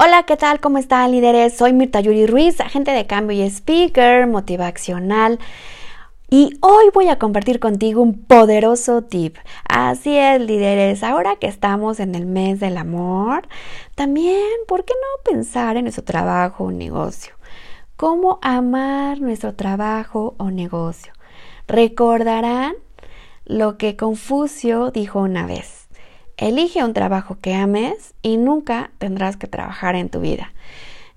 Hola, ¿qué tal? ¿Cómo están líderes? Soy Mirta Yuri Ruiz, agente de cambio y speaker motivacional. Y hoy voy a compartir contigo un poderoso tip. Así es, líderes, ahora que estamos en el mes del amor, también, ¿por qué no pensar en nuestro trabajo o negocio? ¿Cómo amar nuestro trabajo o negocio? Recordarán lo que Confucio dijo una vez. Elige un trabajo que ames y nunca tendrás que trabajar en tu vida.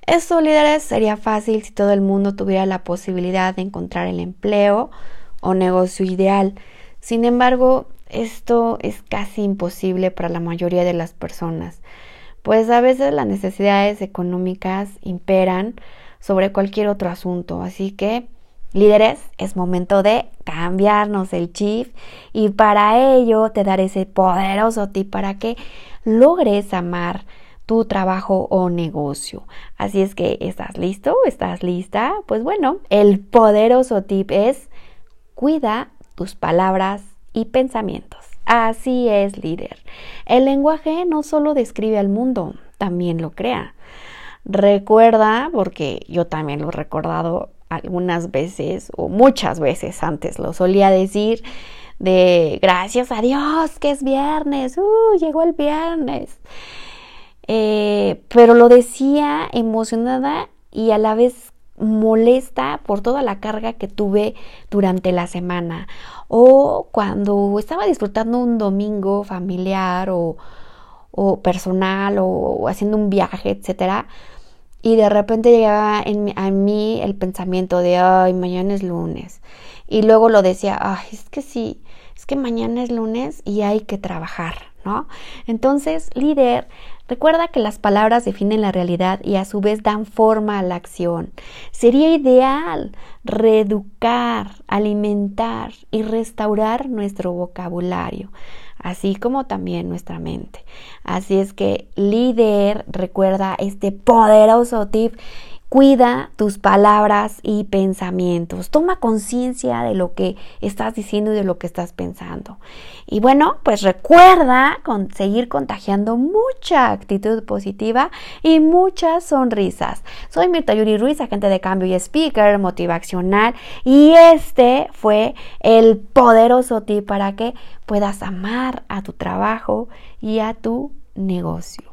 Esto, líderes, sería fácil si todo el mundo tuviera la posibilidad de encontrar el empleo o negocio ideal. Sin embargo, esto es casi imposible para la mayoría de las personas, pues a veces las necesidades económicas imperan sobre cualquier otro asunto. Así que Líderes, es momento de cambiarnos el chip y para ello te daré ese poderoso tip para que logres amar tu trabajo o negocio. Así es que, ¿estás listo? ¿Estás lista? Pues bueno, el poderoso tip es cuida tus palabras y pensamientos. Así es, líder. El lenguaje no solo describe al mundo, también lo crea. Recuerda, porque yo también lo he recordado algunas veces o muchas veces antes lo solía decir de gracias a Dios que es viernes, uh, llegó el viernes. Eh, pero lo decía emocionada y a la vez molesta por toda la carga que tuve durante la semana o cuando estaba disfrutando un domingo familiar o, o personal o, haciendo un viaje, etcétera y de repente llegaba en, a mí el pensamiento de, ay, mañana es lunes. Y luego lo decía, ay, es que sí, es que mañana es lunes y hay que trabajar, Entonces, líder, recuerda que las palabras definen la realidad y a su vez dan forma a la acción. Sería ideal reeducar, alimentar y restaurar nuestro vocabulario así como también nuestra mente. Así es que líder, recuerda este poderoso tip Cuida tus palabras y pensamientos. Toma conciencia de lo que estás diciendo y de lo que estás pensando. Y bueno, pues recuerda seguir contagiando mucha actitud positiva y muchas sonrisas. Soy Mirta Yuri Ruiz, agente de cambio y speaker motivacional. Y este fue el poderoso tip para que puedas amar a tu trabajo y a tu negocio.